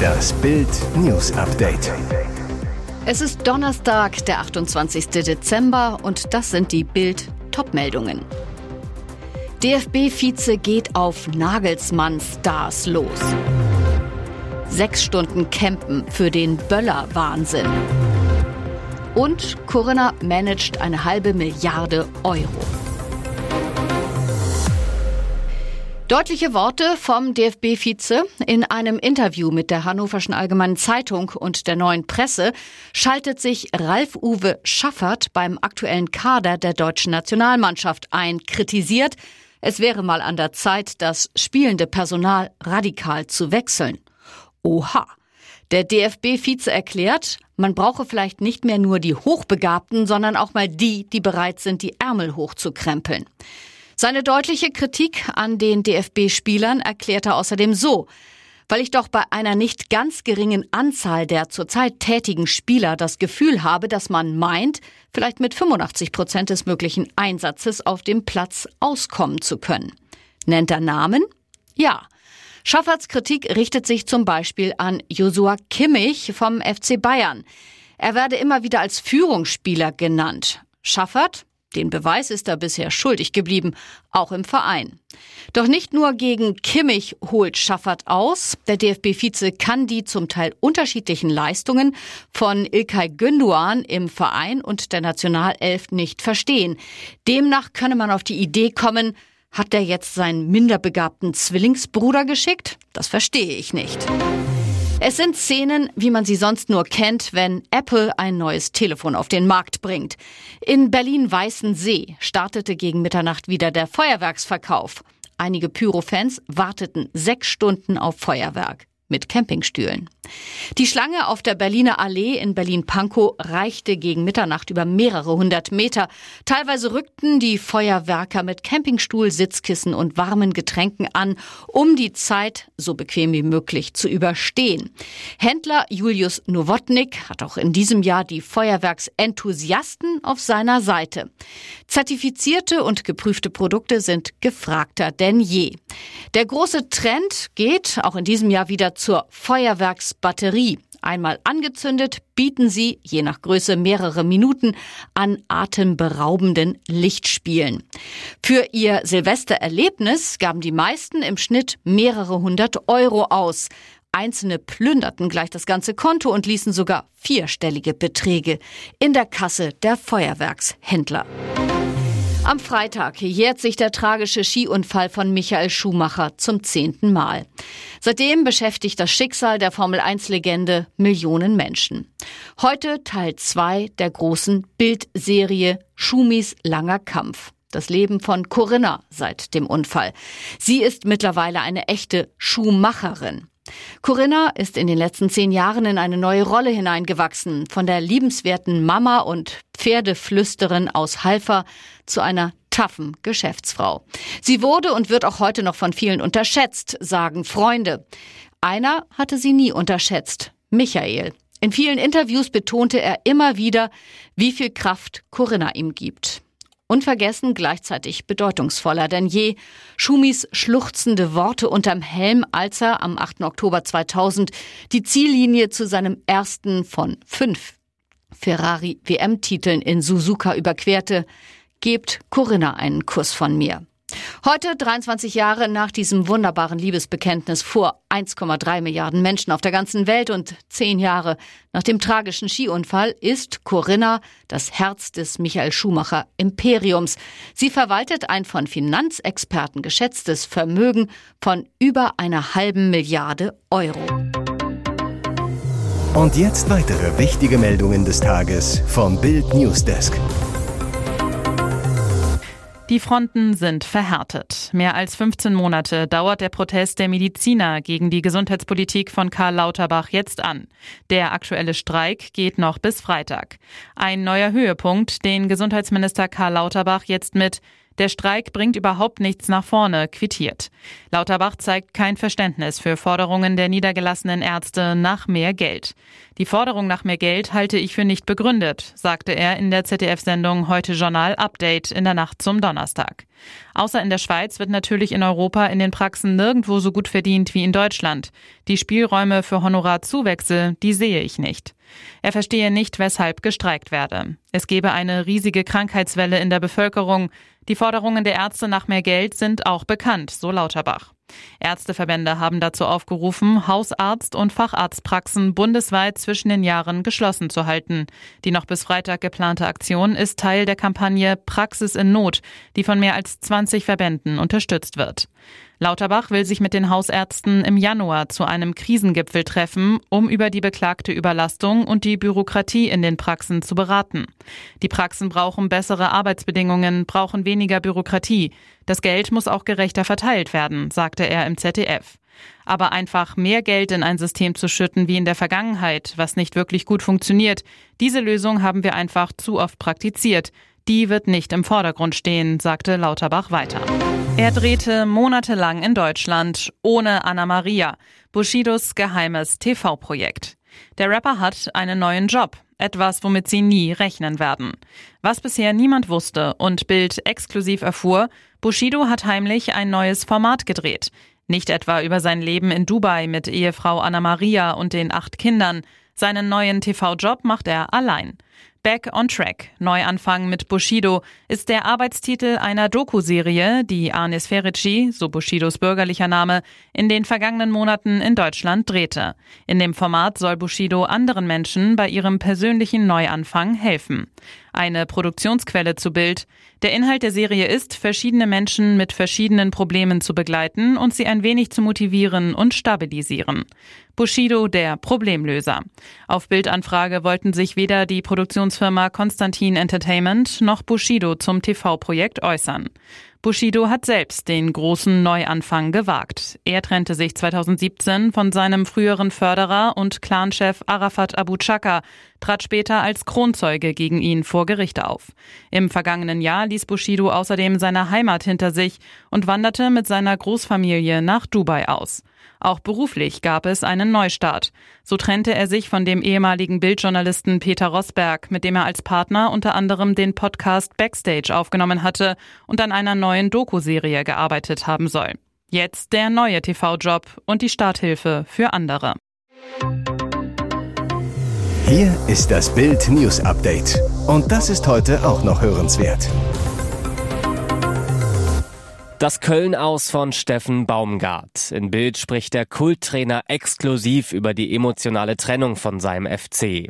Das Bild News Update. Es ist Donnerstag, der 28. Dezember und das sind die Bild Topmeldungen. DFB-Vize geht auf Nagelsmann-Stars los. Sechs Stunden Campen für den Böller-Wahnsinn. Und Corinna managt eine halbe Milliarde Euro. Deutliche Worte vom DFB-Vize. In einem Interview mit der Hannoverschen Allgemeinen Zeitung und der Neuen Presse schaltet sich Ralf-Uwe Schaffert beim aktuellen Kader der deutschen Nationalmannschaft ein, kritisiert, es wäre mal an der Zeit, das spielende Personal radikal zu wechseln. Oha. Der DFB-Vize erklärt, man brauche vielleicht nicht mehr nur die Hochbegabten, sondern auch mal die, die bereit sind, die Ärmel hochzukrempeln. Seine deutliche Kritik an den DFB-Spielern erklärt er außerdem so, weil ich doch bei einer nicht ganz geringen Anzahl der zurzeit tätigen Spieler das Gefühl habe, dass man meint, vielleicht mit 85 Prozent des möglichen Einsatzes auf dem Platz auskommen zu können. Nennt er Namen? Ja. Schafferts Kritik richtet sich zum Beispiel an Josua Kimmich vom FC Bayern. Er werde immer wieder als Führungsspieler genannt. Schaffert, den Beweis ist er bisher schuldig geblieben, auch im Verein. Doch nicht nur gegen Kimmich holt Schaffert aus. Der DFB-Vize kann die zum Teil unterschiedlichen Leistungen von Ilkay Günduan im Verein und der Nationalelf nicht verstehen. Demnach könne man auf die Idee kommen, hat der jetzt seinen minderbegabten Zwillingsbruder geschickt? Das verstehe ich nicht. Es sind Szenen, wie man sie sonst nur kennt, wenn Apple ein neues Telefon auf den Markt bringt. In Berlin-Weißensee startete gegen Mitternacht wieder der Feuerwerksverkauf. Einige Pyrofans warteten sechs Stunden auf Feuerwerk mit Campingstühlen. Die Schlange auf der Berliner Allee in Berlin-Pankow reichte gegen Mitternacht über mehrere hundert Meter. Teilweise rückten die Feuerwerker mit Campingstuhl, Sitzkissen und warmen Getränken an, um die Zeit so bequem wie möglich zu überstehen. Händler Julius Nowotnik hat auch in diesem Jahr die Feuerwerksenthusiasten auf seiner Seite. Zertifizierte und geprüfte Produkte sind gefragter denn je. Der große Trend geht auch in diesem Jahr wieder zur Feuerwerksbatterie. Einmal angezündet, bieten sie, je nach Größe, mehrere Minuten an atemberaubenden Lichtspielen. Für ihr Silvestererlebnis gaben die meisten im Schnitt mehrere hundert Euro aus. Einzelne plünderten gleich das ganze Konto und ließen sogar vierstellige Beträge in der Kasse der Feuerwerkshändler. Am Freitag jährt sich der tragische Skiunfall von Michael Schumacher zum zehnten Mal. Seitdem beschäftigt das Schicksal der Formel-1-Legende Millionen Menschen. Heute Teil 2 der großen Bildserie Schumis langer Kampf. Das Leben von Corinna seit dem Unfall. Sie ist mittlerweile eine echte Schuhmacherin. Corinna ist in den letzten zehn Jahren in eine neue Rolle hineingewachsen. Von der liebenswerten Mama und Pferdeflüsterin aus Halfer zu einer taffen Geschäftsfrau. Sie wurde und wird auch heute noch von vielen unterschätzt, sagen Freunde. Einer hatte sie nie unterschätzt. Michael. In vielen Interviews betonte er immer wieder, wie viel Kraft Corinna ihm gibt. Unvergessen gleichzeitig bedeutungsvoller denn je. Schumis schluchzende Worte unterm Helm, als er am 8. Oktober 2000 die Ziellinie zu seinem ersten von fünf Ferrari WM-Titeln in Suzuka überquerte. Gebt Corinna einen Kuss von mir. Heute, 23 Jahre nach diesem wunderbaren Liebesbekenntnis vor 1,3 Milliarden Menschen auf der ganzen Welt und zehn Jahre nach dem tragischen Skiunfall, ist Corinna das Herz des Michael Schumacher Imperiums. Sie verwaltet ein von Finanzexperten geschätztes Vermögen von über einer halben Milliarde Euro. Und jetzt weitere wichtige Meldungen des Tages vom Bild Newsdesk. Die Fronten sind verhärtet. Mehr als 15 Monate dauert der Protest der Mediziner gegen die Gesundheitspolitik von Karl Lauterbach jetzt an. Der aktuelle Streik geht noch bis Freitag. Ein neuer Höhepunkt, den Gesundheitsminister Karl Lauterbach jetzt mit der Streik bringt überhaupt nichts nach vorne, quittiert. Lauterbach zeigt kein Verständnis für Forderungen der niedergelassenen Ärzte nach mehr Geld. Die Forderung nach mehr Geld halte ich für nicht begründet, sagte er in der ZDF-Sendung Heute Journal Update in der Nacht zum Donnerstag. Außer in der Schweiz wird natürlich in Europa in den Praxen nirgendwo so gut verdient wie in Deutschland. Die Spielräume für Honorarzuwechsel, die sehe ich nicht. Er verstehe nicht, weshalb gestreikt werde. Es gebe eine riesige Krankheitswelle in der Bevölkerung. Die Forderungen der Ärzte nach mehr Geld sind auch bekannt, so Lauterbach. Ärzteverbände haben dazu aufgerufen, Hausarzt- und Facharztpraxen bundesweit zwischen den Jahren geschlossen zu halten. Die noch bis Freitag geplante Aktion ist Teil der Kampagne Praxis in Not, die von mehr als 20 Verbänden unterstützt wird. Lauterbach will sich mit den Hausärzten im Januar zu einem Krisengipfel treffen, um über die beklagte Überlastung und die Bürokratie in den Praxen zu beraten. Die Praxen brauchen bessere Arbeitsbedingungen, brauchen weniger Bürokratie. Das Geld muss auch gerechter verteilt werden, sagte er im ZDF. Aber einfach mehr Geld in ein System zu schütten wie in der Vergangenheit, was nicht wirklich gut funktioniert, diese Lösung haben wir einfach zu oft praktiziert. Die wird nicht im Vordergrund stehen, sagte Lauterbach weiter. Er drehte monatelang in Deutschland ohne Anna Maria, Bushidos geheimes TV-Projekt. Der Rapper hat einen neuen Job, etwas, womit sie nie rechnen werden. Was bisher niemand wusste und Bild exklusiv erfuhr, Bushido hat heimlich ein neues Format gedreht. Nicht etwa über sein Leben in Dubai mit Ehefrau Anna Maria und den acht Kindern. Seinen neuen TV-Job macht er allein. Back on Track, Neuanfang mit Bushido, ist der Arbeitstitel einer Doku-Serie, die Anis Ferici, so Bushidos bürgerlicher Name, in den vergangenen Monaten in Deutschland drehte. In dem Format soll Bushido anderen Menschen bei ihrem persönlichen Neuanfang helfen. Eine Produktionsquelle zu Bild. Der Inhalt der Serie ist, verschiedene Menschen mit verschiedenen Problemen zu begleiten und sie ein wenig zu motivieren und stabilisieren. Bushido der Problemlöser. Auf Bildanfrage wollten sich weder die Produktionsfirma Konstantin Entertainment noch Bushido zum TV-Projekt äußern. Bushido hat selbst den großen Neuanfang gewagt. Er trennte sich 2017 von seinem früheren Förderer und Clanchef Arafat Abu Chaka, trat später als Kronzeuge gegen ihn vor Gericht auf. Im vergangenen Jahr ließ Bushido außerdem seine Heimat hinter sich und wanderte mit seiner Großfamilie nach Dubai aus. Auch beruflich gab es einen Neustart. So trennte er sich von dem ehemaligen Bildjournalisten Peter Rosberg, mit dem er als Partner unter anderem den Podcast Backstage aufgenommen hatte und an einer neuen Doku-Serie gearbeitet haben soll. Jetzt der neue TV-Job und die Starthilfe für andere. Hier ist das Bild News Update. Und das ist heute auch noch hörenswert. Das Köln aus von Steffen Baumgart. In Bild spricht der Kulttrainer exklusiv über die emotionale Trennung von seinem FC.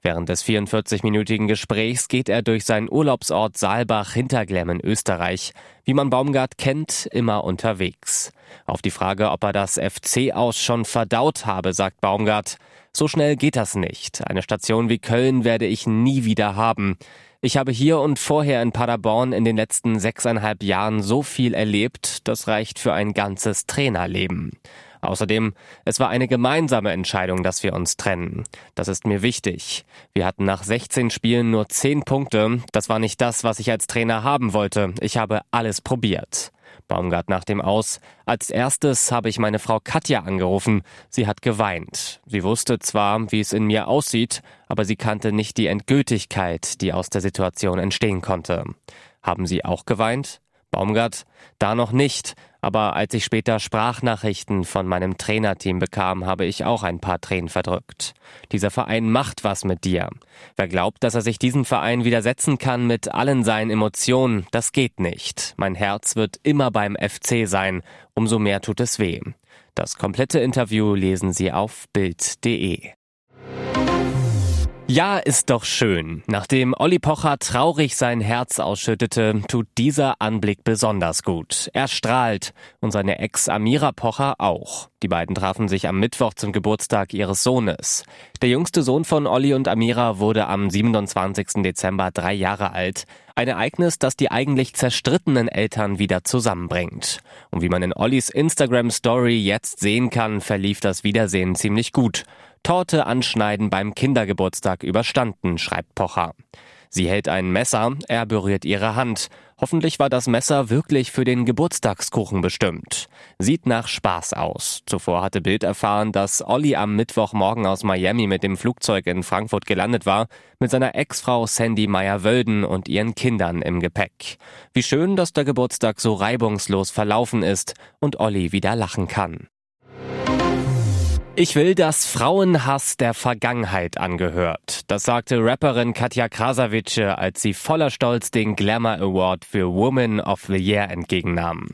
Während des 44-minütigen Gesprächs geht er durch seinen Urlaubsort Saalbach hinter Glemm in Österreich. Wie man Baumgart kennt, immer unterwegs. Auf die Frage, ob er das FC aus schon verdaut habe, sagt Baumgart, so schnell geht das nicht. Eine Station wie Köln werde ich nie wieder haben. Ich habe hier und vorher in Paderborn in den letzten sechseinhalb Jahren so viel erlebt, das reicht für ein ganzes Trainerleben. Außerdem, es war eine gemeinsame Entscheidung, dass wir uns trennen. Das ist mir wichtig. Wir hatten nach 16 Spielen nur 10 Punkte. Das war nicht das, was ich als Trainer haben wollte. Ich habe alles probiert. Baumgart nach dem Aus. Als erstes habe ich meine Frau Katja angerufen. Sie hat geweint. Sie wusste zwar, wie es in mir aussieht, aber sie kannte nicht die Endgültigkeit, die aus der Situation entstehen konnte. Haben Sie auch geweint? Baumgart, da noch nicht, aber als ich später Sprachnachrichten von meinem Trainerteam bekam, habe ich auch ein paar Tränen verdrückt. Dieser Verein macht was mit dir. Wer glaubt, dass er sich diesem Verein widersetzen kann mit allen seinen Emotionen, das geht nicht. Mein Herz wird immer beim FC sein, umso mehr tut es weh. Das komplette Interview lesen Sie auf Bild.de. Ja, ist doch schön. Nachdem Olli Pocher traurig sein Herz ausschüttete, tut dieser Anblick besonders gut. Er strahlt und seine Ex Amira Pocher auch. Die beiden trafen sich am Mittwoch zum Geburtstag ihres Sohnes. Der jüngste Sohn von Olli und Amira wurde am 27. Dezember drei Jahre alt. Ein Ereignis, das die eigentlich zerstrittenen Eltern wieder zusammenbringt. Und wie man in Ollis Instagram Story jetzt sehen kann, verlief das Wiedersehen ziemlich gut. Torte anschneiden beim Kindergeburtstag überstanden, schreibt Pocher. Sie hält ein Messer, er berührt ihre Hand. Hoffentlich war das Messer wirklich für den Geburtstagskuchen bestimmt. Sieht nach Spaß aus. Zuvor hatte Bild erfahren, dass Olli am Mittwochmorgen aus Miami mit dem Flugzeug in Frankfurt gelandet war, mit seiner Ex-Frau Sandy Meyer-Wölden und ihren Kindern im Gepäck. Wie schön, dass der Geburtstag so reibungslos verlaufen ist und Olli wieder lachen kann. Ich will, dass Frauenhass der Vergangenheit angehört. Das sagte Rapperin Katja Krasavice, als sie voller Stolz den Glamour Award für Woman of the Year entgegennahm.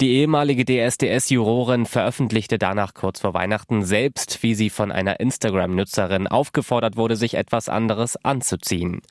Die ehemalige DSDS-Jurorin veröffentlichte danach kurz vor Weihnachten selbst, wie sie von einer Instagram-Nutzerin aufgefordert wurde, sich etwas anderes anzuziehen.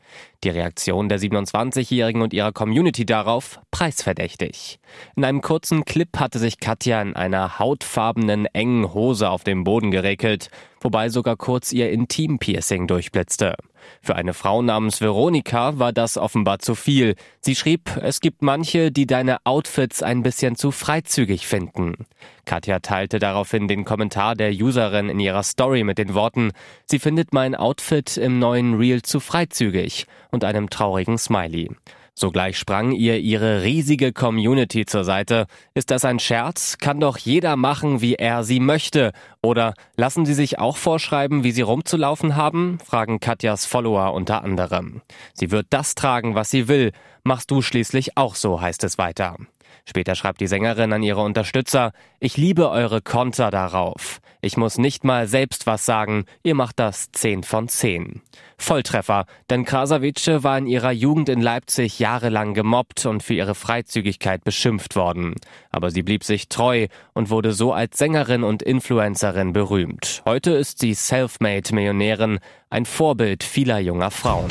Die Reaktion der 27-Jährigen und ihrer Community darauf preisverdächtig. In einem kurzen Clip hatte sich Katja in einer hautfarbenen engen Hose auf dem Boden geregelt, wobei sogar kurz ihr Intim-Piercing durchblitzte. Für eine Frau namens Veronika war das offenbar zu viel. Sie schrieb, es gibt manche, die deine Outfits ein bisschen zu freizügig finden. Katja teilte daraufhin den Kommentar der Userin in ihrer Story mit den Worten, sie findet mein Outfit im neuen Reel zu freizügig und einem traurigen Smiley. Sogleich sprang ihr ihre riesige Community zur Seite. Ist das ein Scherz? Kann doch jeder machen, wie er sie möchte. Oder lassen Sie sich auch vorschreiben, wie Sie rumzulaufen haben? fragen Katjas Follower unter anderem. Sie wird das tragen, was sie will. Machst du schließlich auch so, heißt es weiter. Später schreibt die Sängerin an ihre Unterstützer, ich liebe eure Konter darauf. Ich muss nicht mal selbst was sagen, ihr macht das 10 von 10. Volltreffer, denn Krasavice war in ihrer Jugend in Leipzig jahrelang gemobbt und für ihre Freizügigkeit beschimpft worden. Aber sie blieb sich treu und wurde so als Sängerin und Influencerin berühmt. Heute ist sie Selfmade-Millionärin, ein Vorbild vieler junger Frauen.